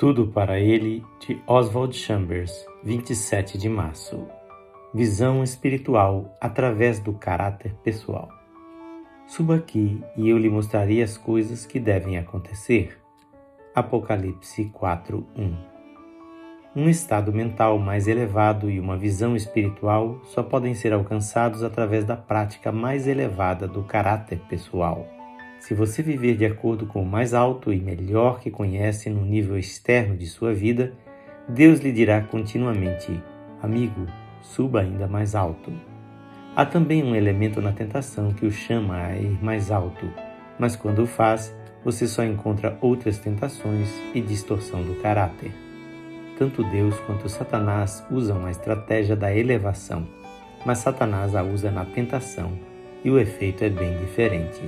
Tudo para ele, de Oswald Chambers, 27 de março. Visão espiritual através do caráter pessoal. Suba aqui e eu lhe mostrarei as coisas que devem acontecer. Apocalipse 4:1. Um estado mental mais elevado e uma visão espiritual só podem ser alcançados através da prática mais elevada do caráter pessoal. Se você viver de acordo com o mais alto e melhor que conhece no nível externo de sua vida, Deus lhe dirá continuamente: Amigo, suba ainda mais alto. Há também um elemento na tentação que o chama a ir mais alto, mas quando o faz, você só encontra outras tentações e distorção do caráter. Tanto Deus quanto Satanás usam a estratégia da elevação, mas Satanás a usa na tentação e o efeito é bem diferente.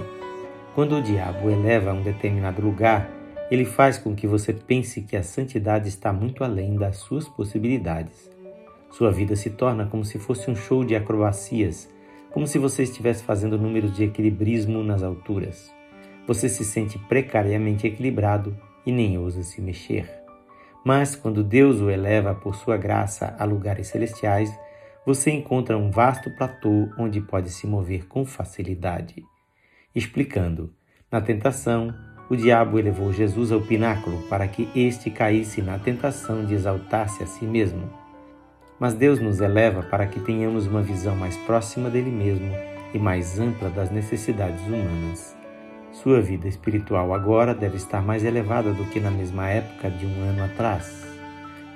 Quando o diabo eleva a um determinado lugar, ele faz com que você pense que a santidade está muito além das suas possibilidades. Sua vida se torna como se fosse um show de acrobacias, como se você estivesse fazendo números de equilibrismo nas alturas. Você se sente precariamente equilibrado e nem ousa se mexer. Mas quando Deus o eleva por sua graça a lugares celestiais, você encontra um vasto platô onde pode se mover com facilidade explicando: Na tentação, o diabo elevou Jesus ao pináculo para que este caísse na tentação de exaltar-se a si mesmo. Mas Deus nos eleva para que tenhamos uma visão mais próxima dele mesmo e mais ampla das necessidades humanas. Sua vida espiritual agora deve estar mais elevada do que na mesma época de um ano atrás.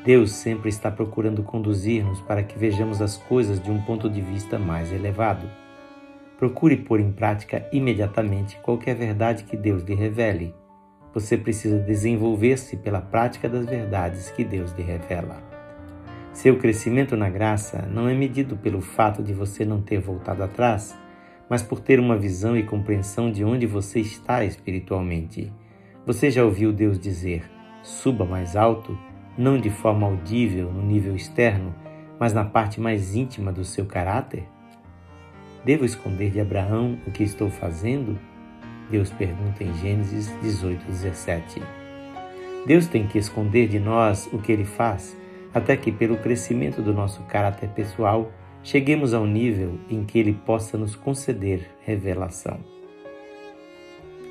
Deus sempre está procurando conduzir-nos para que vejamos as coisas de um ponto de vista mais elevado. Procure pôr em prática imediatamente qualquer verdade que Deus lhe revele. Você precisa desenvolver-se pela prática das verdades que Deus lhe revela. Seu crescimento na graça não é medido pelo fato de você não ter voltado atrás, mas por ter uma visão e compreensão de onde você está espiritualmente. Você já ouviu Deus dizer: suba mais alto, não de forma audível no nível externo, mas na parte mais íntima do seu caráter? Devo esconder de Abraão o que estou fazendo? Deus pergunta em Gênesis 18, 17. Deus tem que esconder de nós o que ele faz, até que, pelo crescimento do nosso caráter pessoal, cheguemos ao nível em que ele possa nos conceder revelação.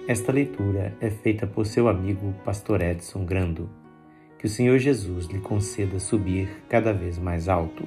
Esta leitura é feita por seu amigo Pastor Edson Grando. Que o Senhor Jesus lhe conceda subir cada vez mais alto.